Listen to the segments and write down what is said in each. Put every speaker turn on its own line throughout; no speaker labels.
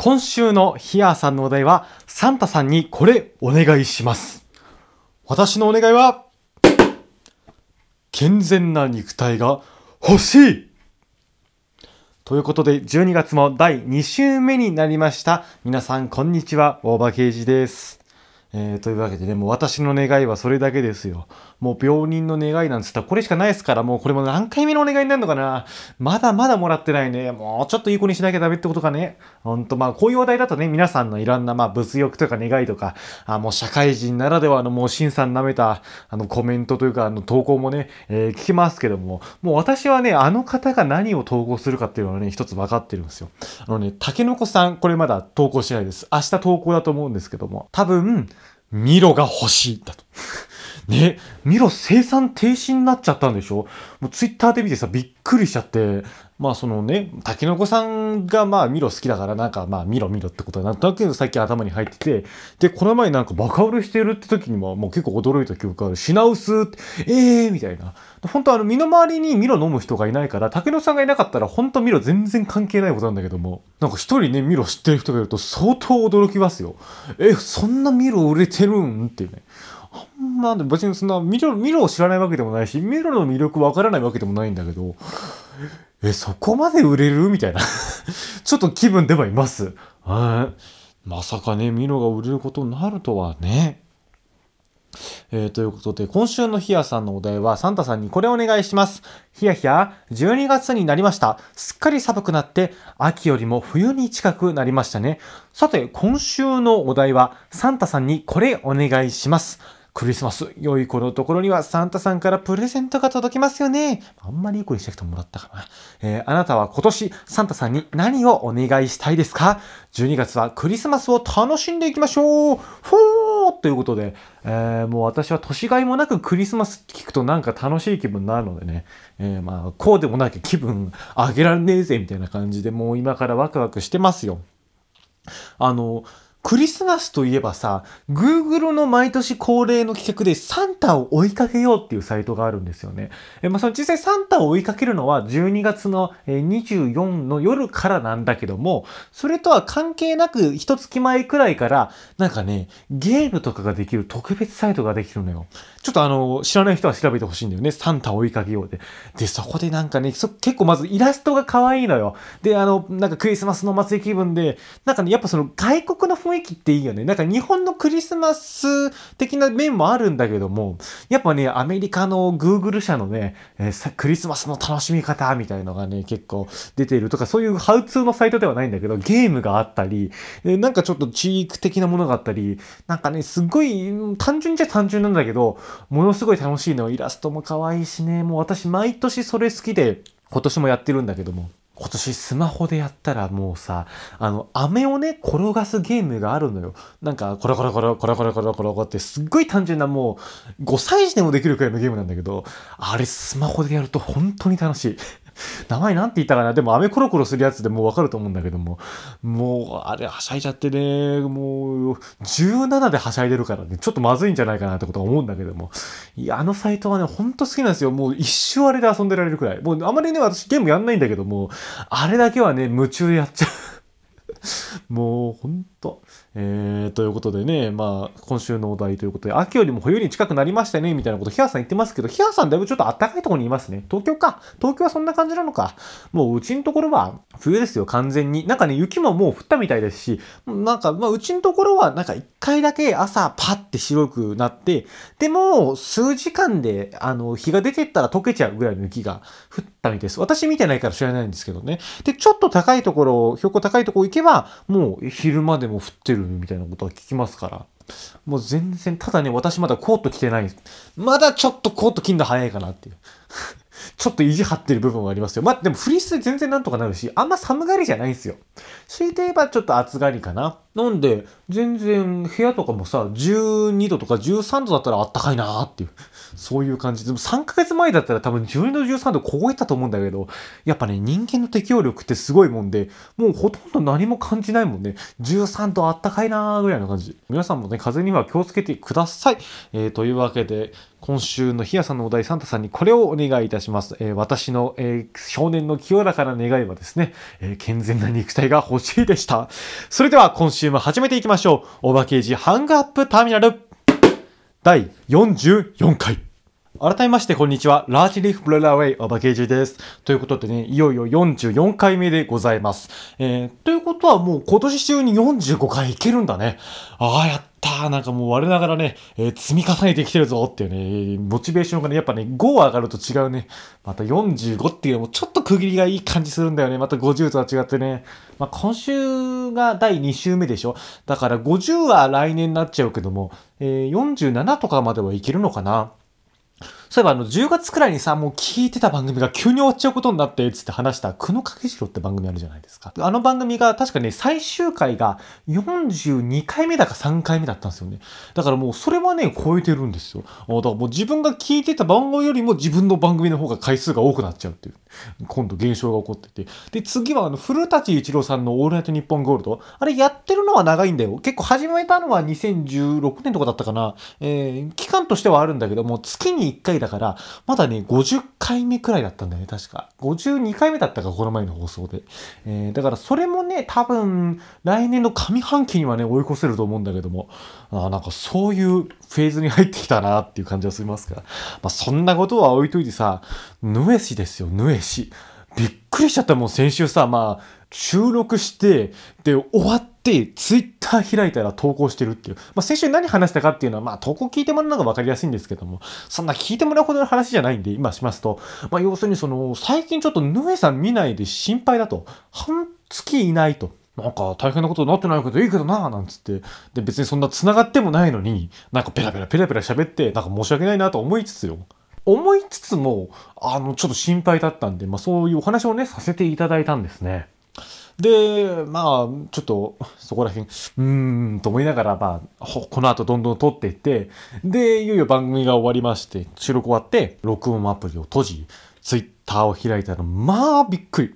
今週のヒアーさんのお題は、サンタさんにこれお願いします。私のお願いは、健全な肉体が欲しいということで、12月も第2週目になりました。皆さん、こんにちは。大場刑事です。えー、というわけでね、もう私の願いはそれだけですよ。もう病人の願いなんつったらこれしかないですから、もうこれも何回目のお願いになるのかなまだまだもらってないね。もうちょっといい子にしなきゃダメってことかね。ほんと、まあこういう話題だとね、皆さんのいろんなまあ物欲とか願いとか、あもう社会人ならではのもう審査に舐めたあのコメントというかあの投稿もね、えー聞きますけども、もう私はね、あの方が何を投稿するかっていうのはね、一つ分かってるんですよ。あのね、竹の子さん、これまだ投稿してないです。明日投稿だと思うんですけども、多分、ミロが欲しいだと。ね、ミロ生産停止になっちゃったんでしょ？もうツイッターで見てさ、びっくりしちゃって、まあそのね、竹の子さんがまあミロ好きだからなんかまあミロミロってことはなんとなく最近頭に入ってて、で、この前なんかバカ売れしてるって時にももう結構驚いた記憶がある。品薄って、ええー、みたいな。本当あの身の回りにミロ飲む人がいないから、竹野さんがいなかったら本当ミロ全然関係ないことなんだけども、なんか一人ね、ミロ知ってる人がいると相当驚きますよ。え、そんなミロ売れてるん？ってね。あんま別にそんなミロ、ミロを知らないわけでもないし、ミロの魅力わからないわけでもないんだけど、え、そこまで売れる？みたいな。ちょっと気分ではいます。はい。まさかね、ミロが売れることになるとはね。えーということで、今週のヒヤさんのお題は、サンタさんにこれお願いします。ヒヤヒヤ、12月になりました。すっかり寒くなって、秋よりも冬に近くなりましたね。さて、今週のお題は、サンタさんにこれお願いします。クリスマス、良い子のところにはサンタさんからプレゼントが届きますよね。あんまりいい子にしなくてももらったかな。えーあなたは今年サンタさんに何をお願いしたいですか ?12 月はクリスマスを楽しんでいきましょうほーということで、えーもう私は年がいもなくクリスマス聞くとなんか楽しい気分になるのでね、えーまあこうでもなきゃ気分上げられねえぜみたいな感じでもう今からワクワクしてますよ。あの、クリスマスといえばさ、Google の毎年恒例の企画でサンタを追いかけようっていうサイトがあるんですよね。えまあ、その実際サンタを追いかけるのは12月の24の夜からなんだけども、それとは関係なく一月前くらいから、なんかね、ゲームとかができる特別サイトができるのよ。ちょっとあの、知らない人は調べてほしいんだよね。サンタを追いかけようで。で、そこでなんかね、結構まずイラストが可愛いのよ。で、あの、なんかクリスマスの祭り気分で、なんかね、やっぱその外国の雰雰囲気っていいよね。なんか日本のクリスマス的な面もあるんだけども、やっぱね、アメリカの Google 社のね、えークリスマスの楽しみ方みたいのがね、結構出ているとか、そういうハウツーのサイトではないんだけど、ゲームがあったり、えーなんかちょっとチーク的なものがあったり、なんかね、すごい、単純じゃ単純なんだけど、ものすごい楽しいの。イラストも可愛いしね、もう私毎年それ好きで、今年もやってるんだけども。今年スマホでやったらもうさ、あの、飴をね、転がすゲームがあるのよ。なんか、コロコロコロコロコロコロコロってすっごい単純なもう、5歳児でもできるくらいのゲームなんだけど、あれスマホでやると本当に楽しい。名前なんて言ったかなでも、飴コロコロするやつでもうわかると思うんだけども、もう、あれはしゃいじゃってね、もう、17ではしゃいでるからね、ちょっとまずいんじゃないかなってことは思うんだけども、いや、あのサイトはね、ほんと好きなんですよ。もう一生あれで遊んでられるくらい。もうあまりね、私ゲームやんないんだけども、あれだけはね、夢中でやっちゃう。もうほんと。えー、ということでね、まあ、今週のお題ということで、秋よりも冬に近くなりましたね、みたいなこと、ヒアさん言ってますけど、ヒアさんだいぶちょっと暖かいところにいますね。東京か。東京はそんな感じなのか。もううちのところは冬ですよ、完全に。なんかね、雪ももう降ったみたいですし、なんか、まあ、うちのところは、なんか一回だけ朝パッて白くなって、でも、数時間で、あの、日が出てったら溶けちゃうぐらいの雪が降ったみたいです。私見てないから知らないんですけどね。で、ちょっと高いところ、標高高いところ行けば、もう昼間でも降ってるみたいなことは聞きますから。もう全然、ただね、私まだコート着てない。まだちょっとコート着んの早いかなっていう。ちょっと意地張ってる部分はありますよ。まあ、でもフリースで全然なんとかなるし、あんま寒がりじゃないんですよ。強いて言えばちょっと暑がりかな。なんで、全然部屋とかもさ、12度とか13度だったらあったかいなーっていう。そういう感じ。でも3ヶ月前だったら多分12度13度凍えたと思うんだけど、やっぱね、人間の適応力ってすごいもんで、もうほとんど何も感じないもんね。13度あったかいなーぐらいの感じ。皆さんもね、風には気をつけてください。えー、というわけで、今週のひやさんのお題サンタさんにこれをお願いいたします。えー私の、えー少年の清らかな願いはですね、えー健全な肉体が欲しいでした。それでは今週も始めていきましょう。オーバーケージハングアップターミナル第44回。改めまして、こんにちは。ラージリーフブレラーウェイ、オバケージです。ということでね、いよいよ44回目でございます。えー、ということはもう今年中に45回いけるんだね。ああ、やったー。なんかもう我ながらね、えー積み重ねてきてるぞっていうね、モチベーションがね、やっぱね、5上がると違うね。また45っていうのもちょっと区切りがいい感じするんだよね。また50とは違ってね。まあ、今週が第2週目でしょ。だから50は来年になっちゃうけども、えー47とかまではいけるのかな。そういえばあの、10月くらいにさ、もう聞いてた番組が急に終わっちゃうことになって、つって話した、久野掛次郎って番組あるじゃないですか。あの番組が確かね、最終回が42回目だか3回目だったんですよね。だからもうそれはね、超えてるんですよ。だからもう自分が聞いてた番組よりも自分の番組の方が回数が多くなっちゃうっていう。今度現象が起こってて。で、次はあの、古舘一郎さんのオールナイトニッポンゴールド。あれやってるのは長いんだよ。結構始めたのは2016年とかだったかな。えー、期間としてはあるんだけども、月に1回だから、まだね、50回目くらいだったんだよね、確か。52回目だったか、この前の放送で。えー、だからそれもね、多分、来年の上半期にはね、追い越せると思うんだけども、あなんかそういうフェーズに入ってきたなっていう感じはしますから。まあ、そんなことは置いといてさ、ヌエシですよ、ヌエシ。びっくりしちゃったもん、先週さ、まあ、収録して、で、終わって、ツイッター開いたら投稿してるっていう。まあ、先週何話したかっていうのは、まあ、投稿聞いてもらうのが分かりやすいんですけども、そんな聞いてもらうほどの話じゃないんで、今しますと、まあ、要するにその、最近ちょっとヌエさん見ないで心配だと。半月いないと。なんか大変なことになってないけどいいけどななんつって。で、別にそんな繋がってもないのに、なんかペラペラペラペラ喋って、なんか申し訳ないなと思いつつよ。思いつつも、あの、ちょっと心配だったんで、まあそういうお話をね、させていただいたんですね。で、まあ、ちょっと、そこら辺、うーん、と思いながら、まあ、この後どんどん撮っていって、で、いよいよ番組が終わりまして、収録終わって、録音アプリを閉じ、ツイッターを開いたら、まあ、びっくり。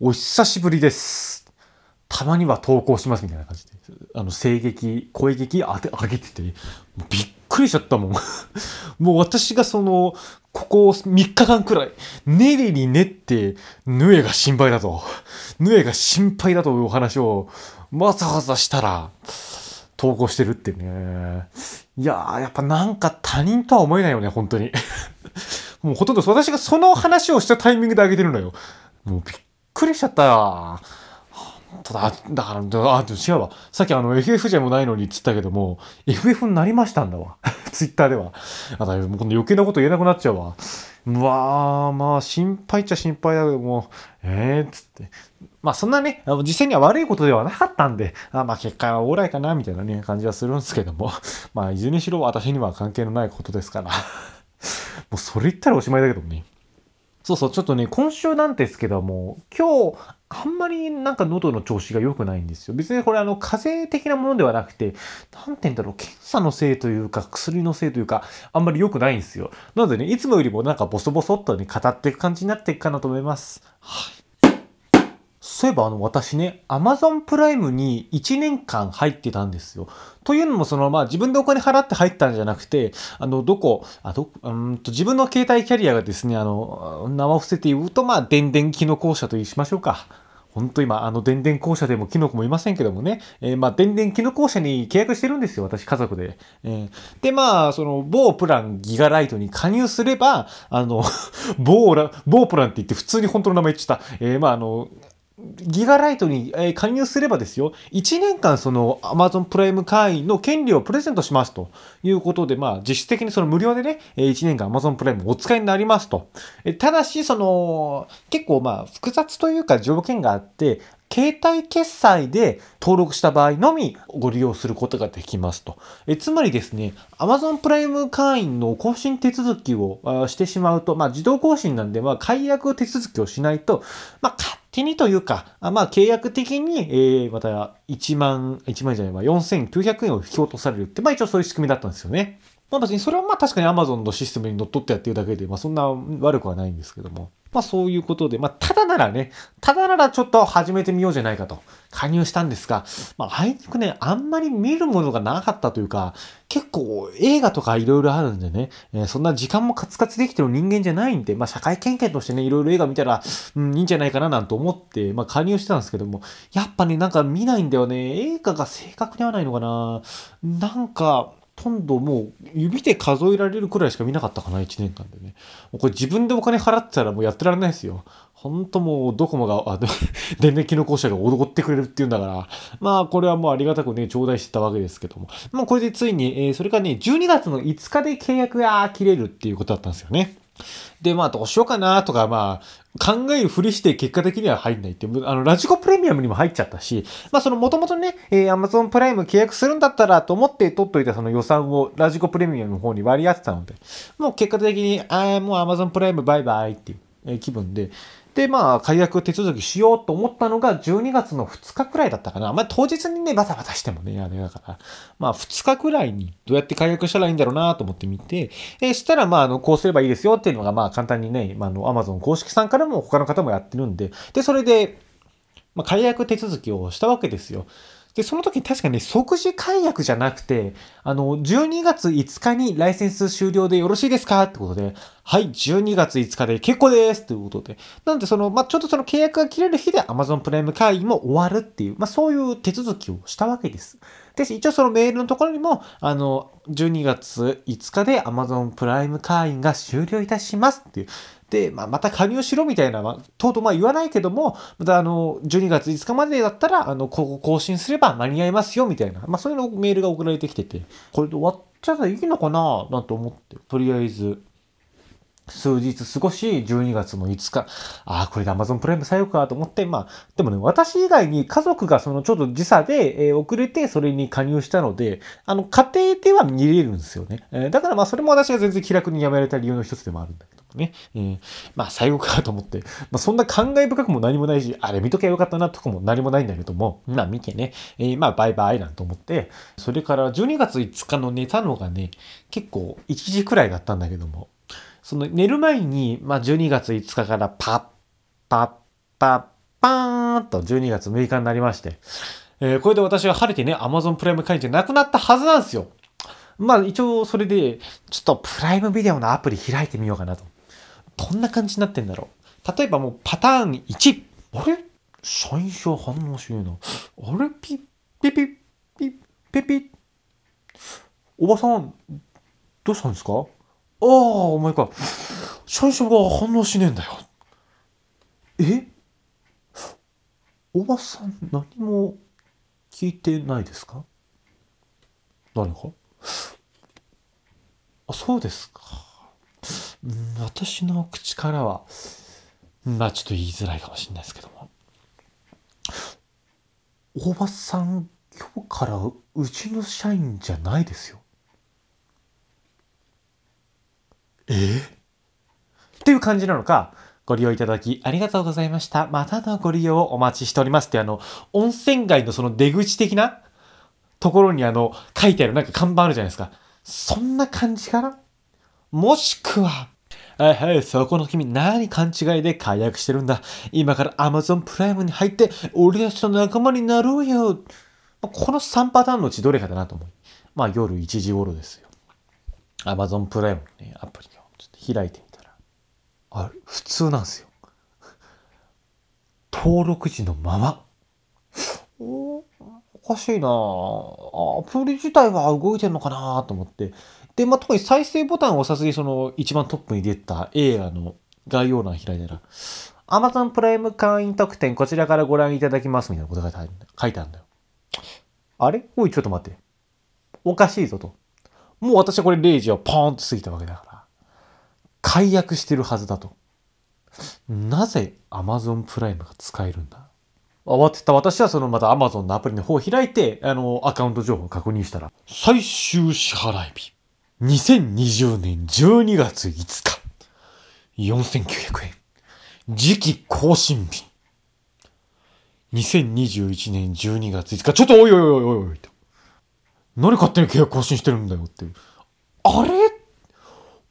お久しぶりです。たまには投稿しますみたいな感じで、あの、声劇、声劇当て上げてて、びっくりしちゃったもん。もう私がその、ここ3日間くらい、練りに練って、ヌエが心配だと、ヌエが心配だというお話を、わざわざしたら、投稿してるってね。いやー、やっぱなんか他人とは思えないよね、本当に。もうほとんど私がその話をしたタイミングで上げてるのよ。もうびっくりしちゃったよよ。本当だ、だから、あ、でも違うわ。さっきあの FF じゃもないのにっつったけども、FF になりましたんだわ。ツイッターでは。あ、だもう余計なこと言えなくなっちゃうわ。うわー、まあ心配っちゃ心配だけども、えーっつって。まあそんなね、実際には悪いことではなかったんで、あまあ結果はオーライかな、みたいなね、感じはするんですけども、まあいずれにしろ私には関係のないことですから。もうそれ言ったらおしまいだけどね。そうそう、ちょっとね、今週なんですけども、今日、あんまりなんか喉の調子が良くないんですよ。別にこれあの、風邪的なものではなくて、なんて言うんだろう、検査のせいというか、薬のせいというか、あんまり良くないんですよ。なのでね、いつもよりもなんかボソボソっとね、語っていく感じになっていくかなと思います。はい。そういえばあの私ね、Amazon プライムに1年間入ってたんですよ。というのもそのまあ自分でお金払って入ったんじゃなくて、あのどこ、あどうんと自分の携帯キャリアがですね、あの、名を伏せて言うとまあ電電キノコ社としましょうか。本当今、あの、電電公社でもキノコもいませんけどもね、えーまあ、電電キノコ社に契約してるんですよ、私、家族で。えーで、まあ、その、某プランギガライトに加入すれば、あの、某ラ、某プランって言って普通に本当の名前言っちゃった。えーまあ、あの、ギガライトにえ加入すればですよ、1年間その Amazon プライム会員の権利をプレゼントしますということで、まあ実質的にその無料でね、え1年間 Amazon プライムお使いになりますと。えただし、その、結構まあ複雑というか条件があって、携帯決済で登録した場合のみご利用することができますと。えつまりですね、Amazon プライム会員の更新手続きをしてしまうと、まあ自動更新なんで、まあ解約手続きをしないと、まあ勝手にというか、あまあ契約的に、えー、また1万、1万じゃないわ、4900円を引き落とされるって、まあ一応そういう仕組みだったんですよね。まあ別にそれはまあ確かに Amazon のシステムに乗っ取ってやってるだけで、まあそんな悪くはないんですけども。まあそういうことで、まあただならね、ただならちょっと始めてみようじゃないかと加入したんですが、まああいにくね、あんまり見るものがなかったというか、結構映画とかいろいろあるんでね、えー、そんな時間もカツカツできてる人間じゃないんで、まあ社会経験としてね、いろいろ映画見たら、うん、いいんじゃないかななんて思って、まあ加入してたんですけども、やっぱね、なんか見ないんだよね。映画が正確に合わないのかななんか、とんどもう指で数えられるくらいしか見なかったかな、1年間でね。もうこれ自分でお金払ってたらもうやってられないですよ。ほんともうドコモが、あ、電力機能公社が踊ってくれるっていうんだから、まあこれはもうありがたくね、頂戴してたわけですけども。まあこれでついに、えー、それがね、12月の5日で契約が切れるっていうことだったんですよね。で、まあ、どうしようかなとか、まあ、考えるふりして結果的には入んないって、あの、ラジコプレミアムにも入っちゃったし、まあ、その、もともとね、えー、Amazon プライム契約するんだったらと思って取っといたその予算をラジコプレミアムの方に割り当てたので、もう結果的に、ああ、もう Amazon プライムバイバイっていう、え、気分で、で、まあ、解約手続きしようと思ったのが12月の2日くらいだったかな。まあ、当日にね、バタバタしてもね、あれだから。まあ、2日くらいにどうやって解約したらいいんだろうなと思ってみて、え、したら、まあ、あの、こうすればいいですよっていうのが、まあ、簡単にね、まあ、あの、Amazon 公式さんからも他の方もやってるんで、で、それで、まあ、解約手続きをしたわけですよ。で、その時に確かにね即時解約じゃなくて、あの、12月5日にライセンス終了でよろしいですか？ってことで、はい、12月5日で結構ですということで。なんで、その、まあ、ちょっとその契約が切れる日で Amazon プライム会員も終わるっていう、まあ、そういう手続きをしたわけです。で、一応そのメールのところにも、あの、12月5日で Amazon プライム会員が終了いたしますっていう、で、まあ、また加入しろみたいな、まあ、とうとうまあ言わないけども、またあの、12月5日までだったら、あの、ここ更新すれば間に合いますよみたいな、まあ、そういうのメールが送られてきてて、これで終わっちゃったらいいのかななんて思って、とりあえず、数日過ごし、12月の5日、ああ、これで Amazon プライム採用かと思って、まあ、でもね、私以外に家族がそのちょっと時差で、えー、遅れてそれに加入したので、あの、家庭では見れるんですよね。えー、だからまあ、それも私が全然気楽にやめられた理由の一つでもあるんだけどね。えー、まあ、最後かと思って、まあ、そんな感慨深くも何もないし、あれ見ときゃよかったなとかも何もないんだけども、まあ、見てね、えー、まあ、バイバイなんて思って、それから12月5日の寝たのがね、結構1時くらいだったんだけども、その寝る前に、まあ、12月5日からパッパッパッパーンと12月6日になりまして、えー、これで私は晴れてね、Amazon プライム会員じゃなくなったはずなんですよ。まあ一応それで、ちょっとプライムビデオのアプリ開いてみようかなと。どんな感じになってんだろう。例えばもうパターン1。あれ？最初反応しねえな。あれ？ピッ、ピッピッ、ピッ、ピッピッ。おばさん、どうしたんですか？ああ、お前か。最初が反応しねえんだよ。え？おばさん、何も聞いてないですか？何か？あ、そうですか。ん私の口からは、まあちょっと言いづらいかもしれないですけども。おばさん、今日からうちの社員じゃないですよ。えっていう感じなのか、ご利用いただきありがとうございました。またのご利用をお待ちしておりますってあの、温泉街のその出口的なところにあの、書いてあるなんか看板あるじゃないですか。そんな感じかな？もしくは、はいはい、そこの君何勘違いで解約してるんだ？今から Amazon プライムに入って、俺たちと仲間になろうよ。この3パターンのうちどれかだなと思う。まあ夜1時頃ですよ。Amazon プライムのね、アプリをちょっと開いてみたら、あれ、普通なんですよ。登録時のまま。おおかしいなアプリ自体は動いてんのかなと思って。で、まあ、特に再生ボタンを押さずにその一番トップに出た映画の概要欄開いたら、Amazon プライム会員特典こちらからご覧いただきますみたいなことが書いてあるんだよ。あれ？おい、ちょっと待って。おかしいぞと。もう私はこれ0時をポーンと過ぎたわけだから。解約してるはずだと。なぜ Amazon プライムが使えるんだ？慌てた私はそのまた Amazon のアプリの方を開いて、あの、アカウント情報を確認したら、最終支払い日。2020年12月5日。4900円。次期更新日。2021年12月5日。ちょっとおいおいおいおいおい。何勝手に契約更新してるんだよっていう。あれ？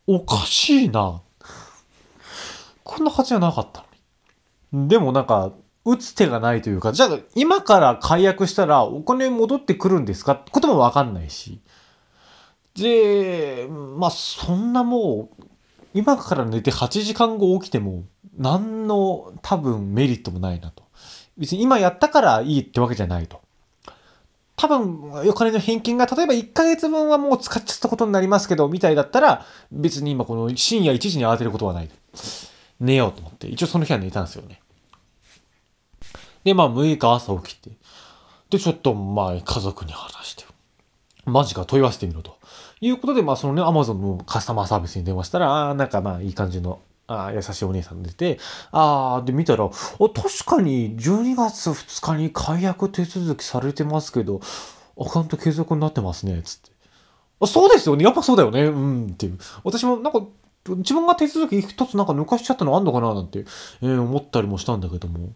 おかしいな。こんな感じじゃなかったのに。でもなんか、打つ手がないというか、じゃあ今から解約したらお金戻ってくるんですか？ってこともわかんないし。で、まあそんなもう、今から寝て8時間後起きても、何の多分メリットもないなと。別に今やったからいいってわけじゃないと。多分、お金の返金が、例えば1ヶ月分はもう使っちゃったことになりますけど、みたいだったら、別に今この深夜1時に慌てることはない。寝ようと思って、一応その日は寝たんですよね。で、まあ6日朝起きて、で、ちょっとまあ家族に話して、マジか問い合わせてみろと。いうことで、まあそのね、アマゾンのカスタマーサービスに電話したら、ああ、なんかまあいい感じのあ優しいお姉さん出て、ああ、で見たら、あ、確かに12月2日に解約手続きされてますけど、アカウント継続になってますね、つって。あ、そうですよね。やっぱそうだよね。うんっていう。私もなんか、自分が手続き一つなんか抜かしちゃったのあんのかななんて、えー、思ったりもしたんだけども。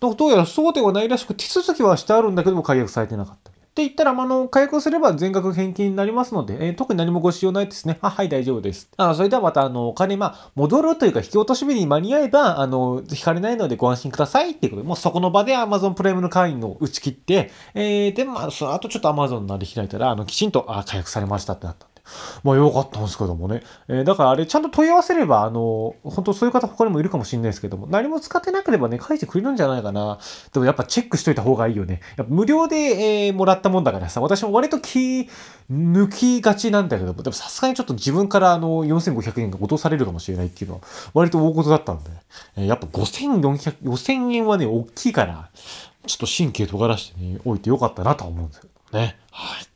なんかどうやらそうではないらしく手続きはしてあるんだけども解約されてなかった。って言ったら、あの、解雇すれば全額返金になりますので、えー、特に何もご使用ないですね。あ、はい、大丈夫です。あそれではまた、あの、お金、まあ、戻るというか、引き落とし日に間に合えば、あの、引かれないのでご安心くださいっていうことで、もうそこの場で Amazon プライムの会員を打ち切って、えー、で、まあ、その後ちょっと Amazon のあれ開いたら、あの、きちんと、あ、解約されましたってなった。まあ良かったんですけどもね。えー、だからあれちゃんと問い合わせれば、あの、本当そういう方他にもいるかもしれないですけども、何も使ってなければね、返してくれるんじゃないかな。でもやっぱチェックしといた方がいいよね。やっぱ無料で、えー、もらったもんだからさ、私も割と気抜きがちなんだけども、でもさすがにちょっと自分からあの、4500円が落とされるかもしれないっていうのは、割と大事だったんで、えー、やっぱ5400、5000円はね、大きいから、ちょっと神経尖らしてね、おいてよかったなとは思うんですけどね。はい。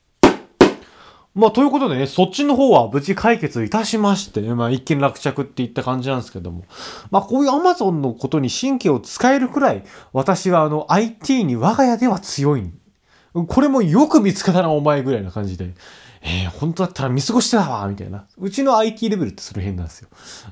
まあ、ということでね、そっちの方は無事解決いたしましてね、まあ、一件落着っていった感じなんですけども。まあ、こういう Amazon のことに神経を使えるくらい、私はあの、IT に我が家では強い。これもよく見つけたな、お前ぐらいな感じで。えー、本当だったら見過ごしてたわ、みたいな。うちの IT レベルってその辺なんですよ。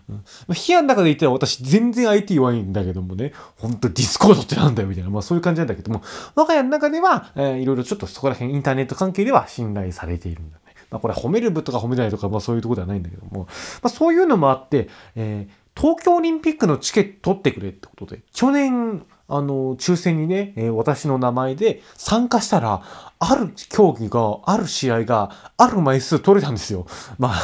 うんまあ、部屋の中で言ったら私全然 IT 弱いんだけどもね、本当ディスコードってなんだよ、みたいな。まあそういう感じなんだけども、我が家の中では、えー、いろいろちょっとそこら辺インターネット関係では信頼されているんだ。まあこれ褒める部とか褒めないとか、まあそういうとこではないんだけども、まあそういうのもあって、えー、東京オリンピックのチケット取ってくれってことで、去年、あの、抽選にね、えー、私の名前で参加したら、ある競技が、ある試合が、ある枚数取れたんですよ。まあ、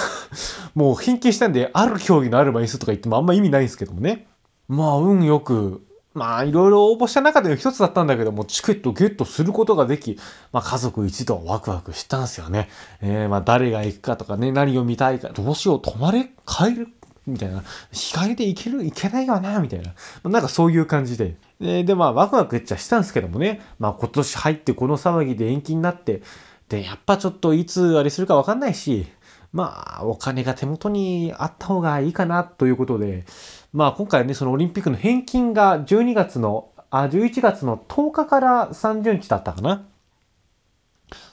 もう返金したんで、ある競技のある枚数とか言ってもあんま意味ないんですけどもね。まあ、運よく、まあ、いろいろ応募した中での一つだったんだけども、チケットゲットすることができ、まあ、家族一同ワクワクしたんですよね。えー、まあ、誰が行くかとかね、何を見たいか、どうしよう、泊まれ、帰るみたいな。日帰りで行ける、行けないよな、みたいな。なんかそういう感じで。で、でまあ、ワクワクっちゃしたんですけどもね。まあ、今年入ってこの騒ぎで延期になって、で、やっぱちょっといつあれするかわかんないし、まあ、お金が手元にあった方がいいかなということで、まあ、今回ね、そのオリンピックの返金が12月の、あ、11月の10日から30日だったかな。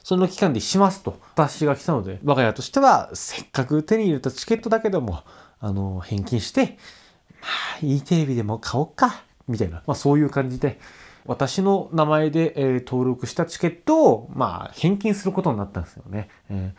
その期間でしますと、私が来たので、我が家としては、せっかく手に入れたチケットだけども、あの、返金して、まあ、いいテレビでも買おっか、みたいな、まあそういう感じで、私の名前で、えー、登録したチケットを、まあ、返金することになったんですよね。え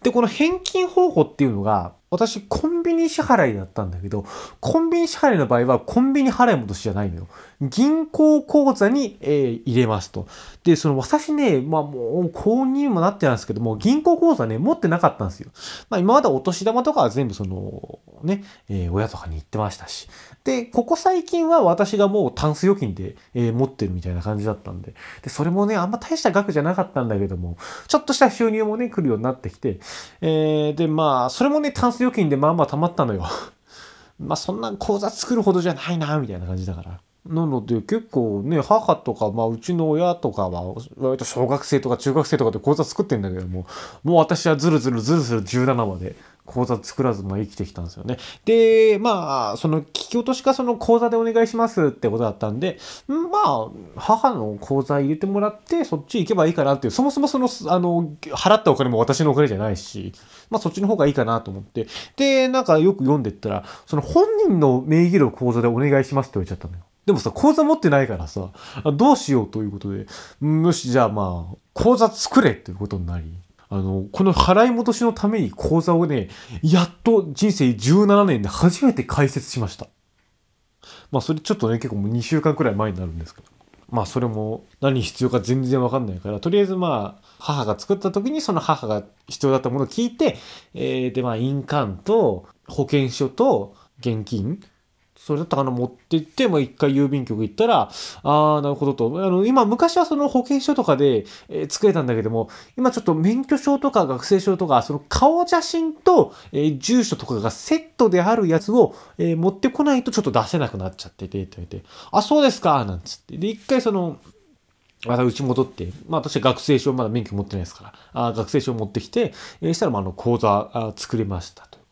ー、で、この返金方法っていうのが、私、コンビニ支払いだったんだけど、コンビニ支払いの場合は、コンビニ払い戻しじゃないのよ。銀行口座に、えー、入れますと。で、その私ね、まあもう、購入もなってなんですけども、銀行口座ね、持ってなかったんですよ。まあ今までお年玉とかは全部その、ね、えー、親とかに行ってましたし。で、ここ最近は私がもうタンス預金で、えー、持ってるみたいな感じだったんで。で、それもね、あんま大した額じゃなかったんだけども、ちょっとした収入もね、来るようになってきて、えー、で、まあ、それもね、タンス預金でまあまあ溜まったのよ。まあそんな口座作るほどじゃないな、みたいな感じだから。なので結構ね、母とか、まあうちの親とかは、割と小学生とか中学生とかで口座作ってんだけども、もう私はずるずるずるずる17まで口座作らずま生きてきたんですよね。で、まあ、その聞き落としかその口座でお願いしますってことだったんで、まあ、母の口座入れてもらって、そっち行けばいいかなっていう、そもそもその、あの、払ったお金も私のお金じゃないし、まあそっちの方がいいかなと思って、で、なんかよく読んでったら、その本人の名義の口座でお願いしますって言われちゃったのよ。でもさ、口座持ってないからさ、どうしようということで、よし、じゃあまあ、口座作れっていうことになり、あの、この払い戻しのために口座をね、やっと人生17年で初めて開設しました。まあそれちょっとね結構もう2週間くらい前になるんですけどまあそれも何必要か全然わかんないからとりあえずまあ母が作った時にその母が必要だったものを聞いて、えー、でまあ印鑑と保険証と現金それだったかな持って行って、もう一回郵便局行ったら、ああ、なるほどと。あの、今、昔はその保険証とかで、えー、作れたんだけども、今ちょっと免許証とか学生証とか、その顔写真と、えー、住所とかがセットであるやつを、えー、持ってこないとちょっと出せなくなっちゃってて、って言って、あ、そうですか、なんつって。で、一回その、またうち戻って、まあ私は学生証まだ免許持ってないですから、あ学生証持ってきて、えー、したらまああの講座あ作れましたと。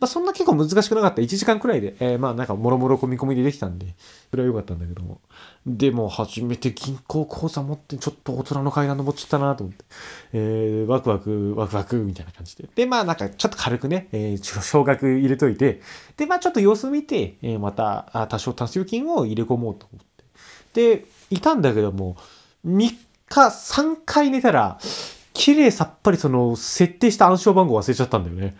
まあ、そんな結構難しくなかった。1時間くらいで、えー、まあなんかもろもろ込み込みでできたんで、それは良かったんだけども。でも初めて銀行口座持ってちょっと大人の階段登っちゃったなと思って、えー、ワクワク、ワクワクみたいな感じで。で、まあなんかちょっと軽くね、えー、少額入れといて、で、まあちょっと様子見て、えー、また多少多数金を入れ込もうと思って。で、いたんだけども、3日3回寝たら、綺麗さっぱりその設定した暗証番号忘れちゃったんだよね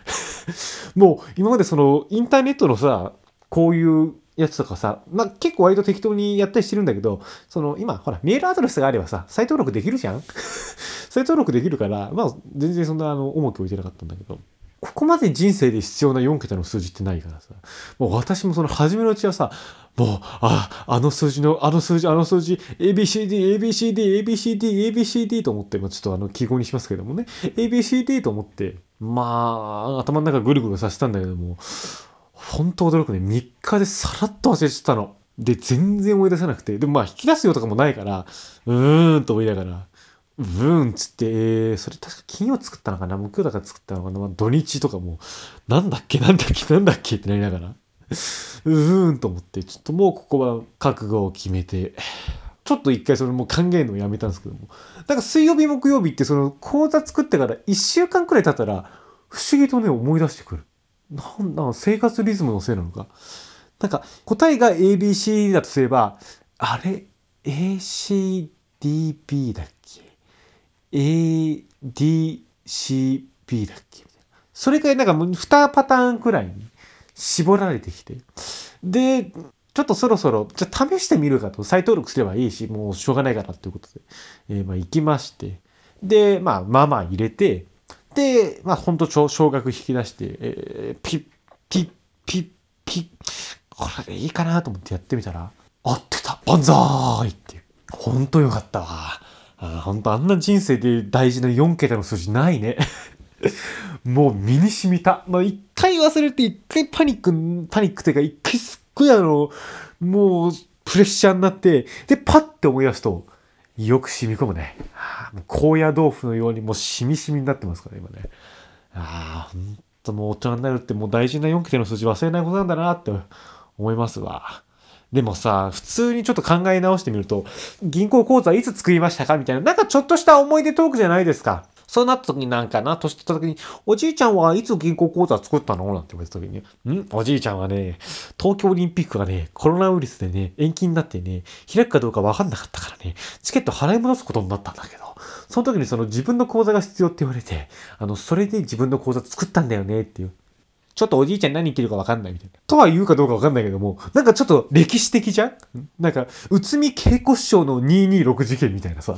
もう今までそのインターネットのさ、こういうやつとかさ、まあ、結構割と適当にやったりしてるんだけど、その今、ほら、メールアドレスがあればさ、再登録できるじゃん？再登録できるから、まあ、全然そんなあの重き置いてなかったんだけど、ここまで人生で必要な4桁の数字ってないからさ、もう私もその初めのうちはさ、もう、あ、あの数字の、あの数字、あの数字、ABCD、ABCD、ABCD、ABCD と思って、まあ、ちょっとあの記号にしますけどもね、ABCD と思って、まあ、頭の中ぐるぐるさせたんだけども、本当驚くね、3日でさらっと忘れちゃったの。で、全然思い出せなくて、でもまあ引き出すよとかもないから、うーんと思いながら、うーんっつって、えー、それ確か金曜作ったのかな？木曜だから作ったのかな、まあ、土日とかも、なんだっけ？なんだっけ？なんだっけ？ってなりながら。うーんと思って、ちょっともうここは覚悟を決めて、ちょっと一回それもう考えるのをやめたんですけども。なんか水曜日、木曜日ってその講座作ってから1週間くらい経ったら、不思議とね、思い出してくる。なんだ、生活リズムのせいなのか。なんか答えが ABC だとすれば、あれ ?ACDB だっけ ?ADCB だっけ？それくらいなんかもう2パターンくらいに絞られてきて。で、ちょっとそろそろ、じゃ試してみるかと、再登録すればいいし、もうしょうがないからっていうことで、えー、まあ行きまして、で、まあ、まあまあ入れて、で、まあほんと少額引き出して、えー、ピッ、ピッ、ピッ、ピッ、これでいいかなと思ってやってみたら、合ってた万歳っていう。ほんとよかったわ。あほんとあんな人生で大事な4桁の数字ないね。もう身に染みた。まあ、一回忘れて、一回パニック、パニックっていうか、一回すっごいあの、もう、プレッシャーになって、で、パッて思い出すと、よく染み込むね。はあ、もう高野豆腐のようにもう染み染みになってますから、今ね。ああ、ほんともう大人になるってもう大事な4桁の数字忘れないことなんだなって思いますわ。でもさ、普通にちょっと考え直してみると、銀行口座いつ作りましたかみたいな、なんかちょっとした思い出トークじゃないですか。そうなった時になんかな、年取った時に、おじいちゃんはいつ銀行口座作ったの？なんて言われた時に、ん？おじいちゃんはね、東京オリンピックがね、コロナウイルスでね、延期になってね、開くかどうかわかんなかったからね、チケット払い戻すことになったんだけど、その時にその自分の口座が必要って言われて、あの、それで自分の口座作ったんだよねっていう。ちょっとおじいちゃん何言ってるかわかんないみたいな。とは言うかどうかわかんないけども、なんかちょっと歴史的じゃん？なんか、内海稽古師匠の226事件みたいなさ。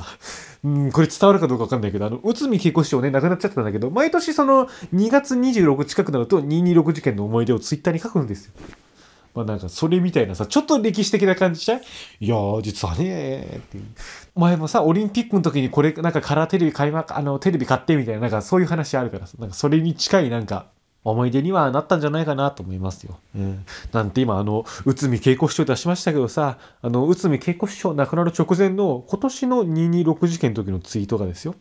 うん、これ伝わるかどうかわかんないけど、あの、内海稽古師匠ね、亡くなっちゃったんだけど、毎年その2月26近くなると226事件の思い出をツイッターに書くんですよ。まあなんかそれみたいなさ、ちょっと歴史的な感じじゃん？いやー、実はねって。前もさ、オリンピックの時にこれ、なんかカラーテレビ買いま、あの、テレビ買ってみたいな、なんかそういう話あるからさ、なんかそれに近いなんか、思い出にはなったんじゃないかなと思いますよ。うん、なんて今、あの、内海稽古師匠出しましたけどさ、あの、内海稽古師匠亡くなる直前の今年の226事件の時のツイートがですよ。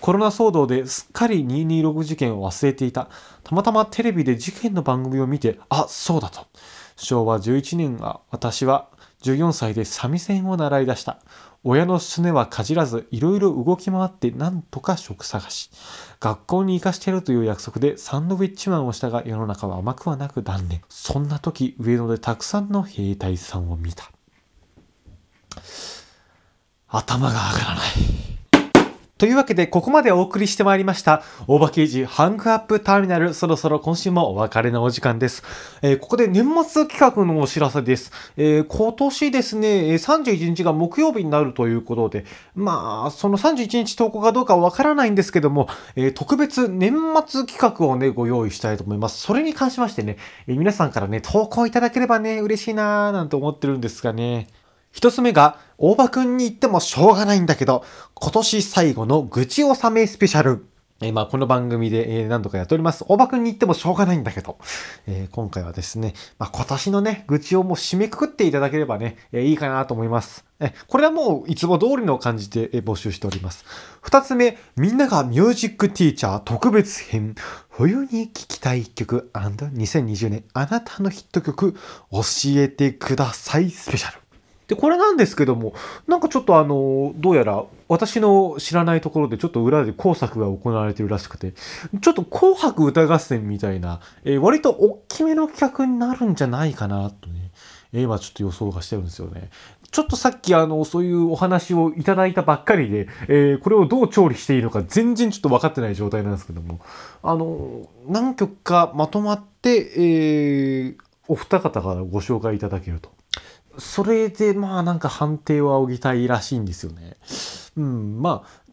コロナ騒動ですっかり226事件を忘れていた。たまたまテレビで事件の番組を見て、あ、そうだと。昭和11年は私は14歳で三味線を習い出した。親のすねはかじらず、いろいろ動き回ってなんとか職探し。学校に行かしてやるという約束でサンドウィッチマンをしたが世の中は甘くはなく断念。そんな時、上野でたくさんの兵隊さんを見た。頭が上がらない。というわけで、ここまでお送りしてまいりました、大場刑事ハングアップターミナル、そろそろ今週もお別れのお時間です。えーここで年末企画のお知らせです。えー今年ですね、31日が木曜日になるということで、まあ、その31日投稿かどうかはわからないんですけども、えー特別年末企画をね、ご用意したいと思います。それに関しましてね、え皆さんからね、投稿いただければね、嬉しいなーなんて思ってるんですがね。一つ目が、大場くんに言ってもしょうがないんだけど、今年最後の愚痴納めスペシャル。えーまあ、この番組で、何度かやっております。大場くんに言ってもしょうがないんだけど、えー今回はですね、まあ、今年のね、愚痴をもう締めくくっていただければね、えーいいかなと思います。えこれはもういつも通りの感じで、募集しております。二つ目、みんながミュージックティーチャー特別編。冬に聴きたい曲 &2020 年あなたのヒット曲教えてくださいスペシャル。で、これなんですけども、なんかちょっとあの、どうやら私の知らないところでちょっと裏で工作が行われてるらしくて、ちょっと紅白歌合戦みたいな、えー割と大きめの企画になるんじゃないかなとね、え今ちょっと予想がしてるんですよね。ちょっとさっきあの、そういうお話をいただいたばっかりで、えーこれをどう調理していいのか全然ちょっと分かってない状態なんですけども、あの、何曲かまとまって、えーお二方からご紹介いただけると。それでまあなんか判定を仰ぎたいらしいんですよね。うん、まあ、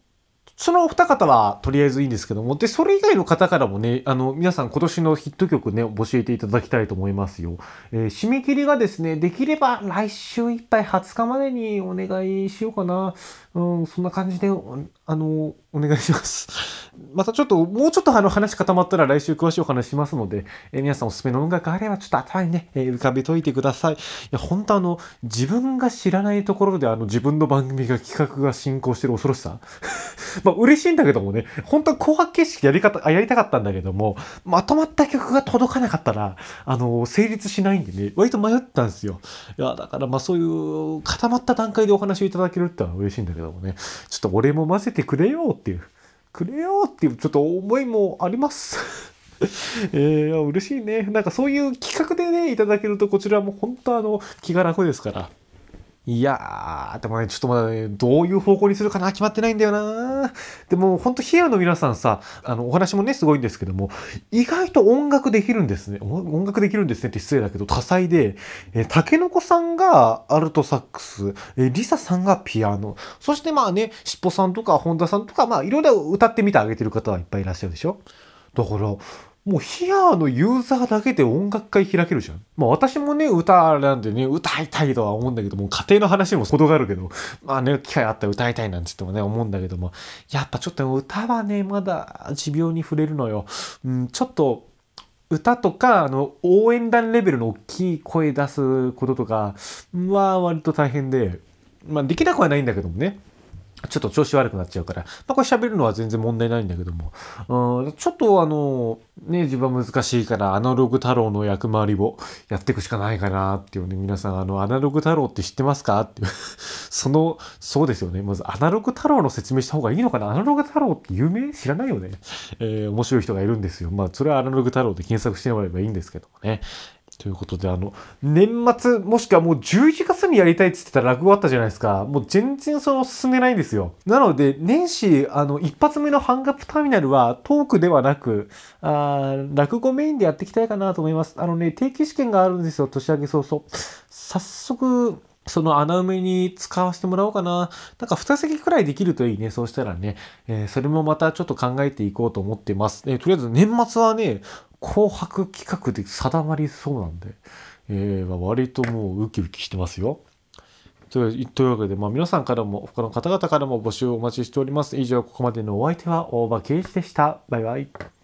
そのお二方はとりあえずいいんですけども、で、それ以外の方からもね、あの、皆さん今年のヒット曲ね、教えていただきたいと思いますよ。えー締め切りがですね、できれば来週いっぱい20日までにお願いしようかな。うん、そんな感じで、あの、お願いします。またちょっと、もうちょっとあの話固まったら来週詳しいお話しますので、えー皆さんおすすめの音楽あればちょっと頭にね、えー浮かべといてください。いや、本当あの、自分が知らないところであの自分の番組が企画が進行してる恐ろしさ。まあ嬉しいんだけどもね、本当は紅白形式やり方、あ、やりたかったんだけども、まとまった曲が届かなかったら、あの、成立しないんでね、割と迷ったんですよ。いや、だからまあそういう固まった段階でお話をいただけるってのは嬉しいんだけどもね、ちょっと俺も混ぜてくれよっていう、くれよっていうちょっと思いもあります。えー、嬉しいね。なんかそういう企画でね、いただけるとこちらも本当あの、気が楽ですから。いやー、でもね、ちょっとまだね、どういう方向にするかな決まってないんだよな。でも、ほんと、ヒアの皆さんさ、あの、お話もね、すごいんですけども、意外と音楽できるんですね。音楽できるんですねって失礼だけど、多彩で、えー、タケノコさんがアルトサックス、えーリサさんがピアノ、そしてまあね、しっぽさんとか本田さんとか、まあ、いろいろ歌ってみてあげてる方はいっぱいいらっしゃるでしょ。だから、もうヒアのユーザーだけで音楽会開けるじゃん。まあ私もね、歌なんでね、歌いたいとは思うんだけども、家庭の話にも程があるけど、まあね、機会あったら歌いたいなんつってもね、思うんだけども、やっぱちょっと歌はね、まだ持病に触れるのよ。うん、ちょっと、歌とか、あの、応援団レベルの大きい声出すこととかは割と大変で、まあできなくはないんだけどもね。ちょっと調子悪くなっちゃうから、まあ、これ喋るのは全然問題ないんだけども、うん、ちょっとあの、ね、自分は難しいから、アナログ太郎の役回りをやっていくしかないかなっていうね、皆さん、あの、アナログ太郎って知ってますかっていう、その、そうですよね。まず、アナログ太郎の説明した方がいいのかな？アナログ太郎って有名？知らないよね。えー面白い人がいるんですよ。まあ、それはアナログ太郎で検索してもらえばいいんですけどもね。ということで、あの、年末、もしくはもう11月にやりたいって言ってた落語あったじゃないですか。もう全然その進んでないんですよ。なので、年始、あの、一発目のハンガップターミナルはトークではなく、あー落語メインでやっていきたいかなと思います。あのね、定期試験があるんですよ、年明け早々。早速、その穴埋めに使わせてもらおうかな。なんか二席くらいできるといいね。そうしたらね、えーそれもまたちょっと考えていこうと思ってます。えーとりあえず年末はね、紅白企画で定まりそうなんで、えーまあ割ともうウキウキしてますよ。というわけで、まあ、皆さんからも他の方々からも募集をお待ちしております。以上、ここまでのお相手は大場圭一でした。バイバイ。